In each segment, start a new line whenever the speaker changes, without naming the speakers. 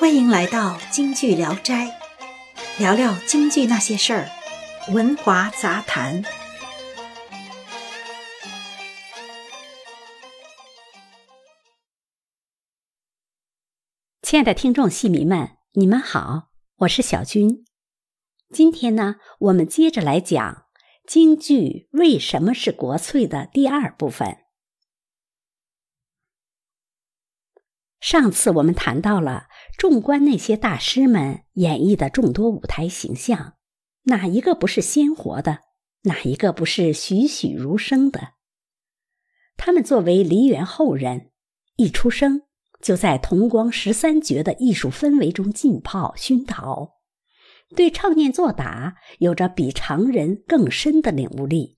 欢迎来到京剧聊斋，聊聊京剧那些事儿，文华杂谈。
亲爱的听众戏迷们，你们好，我是小军。今天呢，我们接着来讲京剧为什么是国粹的第二部分。上次我们谈到了，纵观那些大师们演绎的众多舞台形象，哪一个不是鲜活的？哪一个不是栩栩如生的？他们作为梨园后人，一出生就在同光十三绝的艺术氛围中浸泡熏陶，对唱念做打有着比常人更深的领悟力。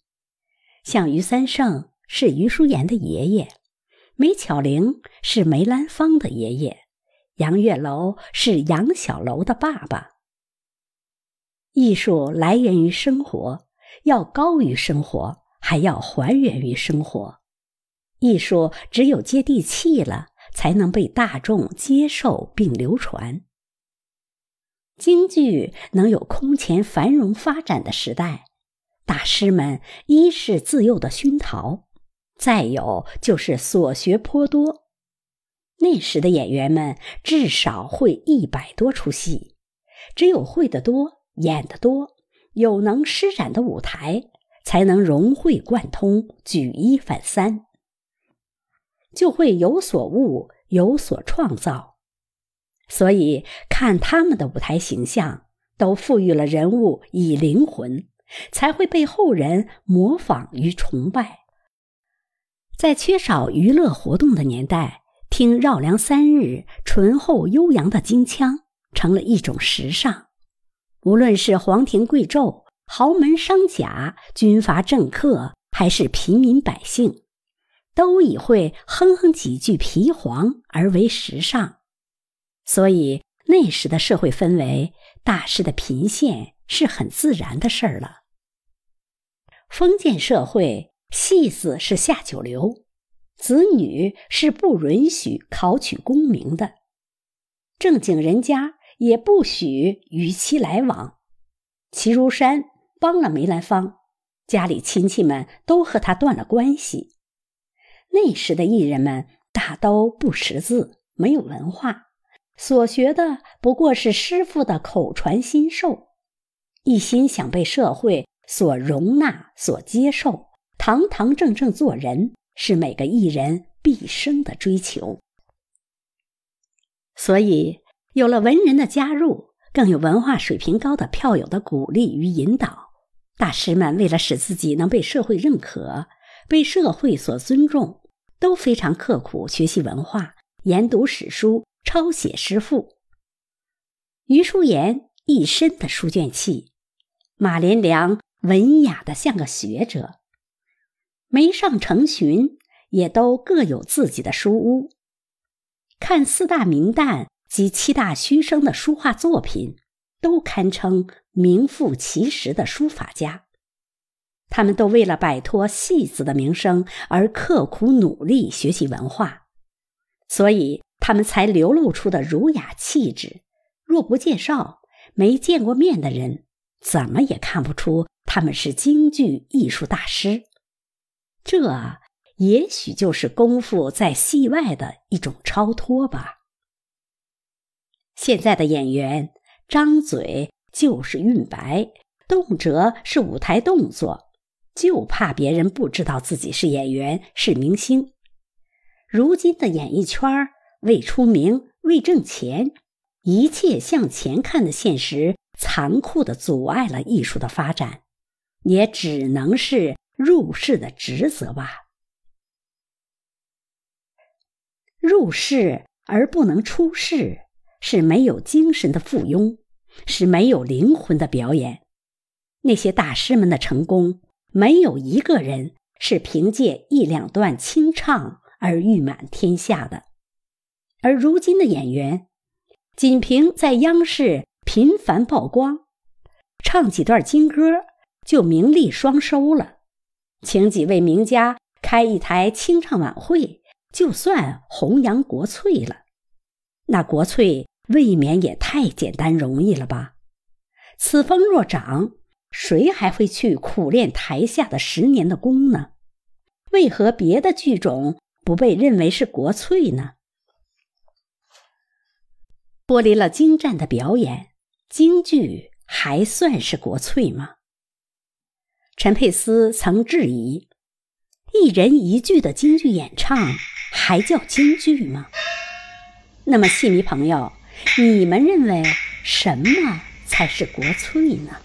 像于三胜是余淑妍的爷爷。梅巧玲是梅兰芳的爷爷，杨月楼是杨小楼的爸爸。艺术来源于生活，要高于生活，还要还原于生活。艺术只有接地气了，才能被大众接受并流传。京剧能有空前繁荣发展的时代，大师们一是自幼的熏陶。再有就是所学颇多，那时的演员们至少会一百多出戏，只有会得多、演得多、有能施展的舞台，才能融会贯通、举一反三，就会有所悟、有所创造。所以看他们的舞台形象，都赋予了人物以灵魂，才会被后人模仿与崇拜。在缺少娱乐活动的年代，听绕梁三日醇厚悠扬的京腔成了一种时尚。无论是皇庭贵胄、豪门商贾、军阀政客，还是平民百姓，都以会哼哼几句皮黄而为时尚。所以那时的社会氛围，大师的频现是很自然的事儿了。封建社会。戏子是下九流，子女是不允许考取功名的，正经人家也不许与其来往。齐如山帮了梅兰芳，家里亲戚们都和他断了关系。那时的艺人们大都不识字，没有文化，所学的不过是师傅的口传心授，一心想被社会所容纳、所接受。堂堂正正做人是每个艺人毕生的追求，所以有了文人的加入，更有文化水平高的票友的鼓励与引导，大师们为了使自己能被社会认可、被社会所尊重，都非常刻苦学习文化，研读史书，抄写诗赋。余淑妍一身的书卷气，马连良文雅的像个学者。梅上成群也都各有自己的书屋，看四大名旦及七大须生的书画作品，都堪称名副其实的书法家。他们都为了摆脱戏子的名声而刻苦努力学习文化，所以他们才流露出的儒雅气质。若不介绍，没见过面的人怎么也看不出他们是京剧艺术大师。这也许就是功夫在戏外的一种超脱吧。现在的演员张嘴就是韵白，动辄是舞台动作，就怕别人不知道自己是演员是明星。如今的演艺圈为出名为挣钱，一切向前看的现实，残酷的阻碍了艺术的发展，也只能是。入世的职责吧。入世而不能出世，是没有精神的附庸，是没有灵魂的表演。那些大师们的成功，没有一个人是凭借一两段清唱而誉满天下的。而如今的演员，仅凭在央视频繁曝光，唱几段京歌，就名利双收了。请几位名家开一台清唱晚会，就算弘扬国粹了。那国粹
未免也太简单容易了吧？此风若长，谁还会去苦练台下的十年的功呢？为何别的剧种不被认为是国粹呢？脱离了精湛的表演，京剧还算是国粹吗？陈佩斯曾质疑：一人一句的京剧演唱还叫京剧吗？那么，戏迷朋友，你们认为什么才是国粹呢？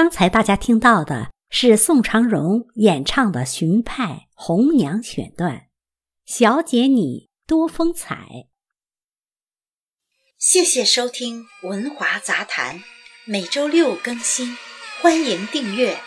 刚才大家听到的是宋长荣演唱的荀派《红娘》选段，小姐你多风采。
谢谢收听《文华杂谈》，每周六更新，欢迎订阅。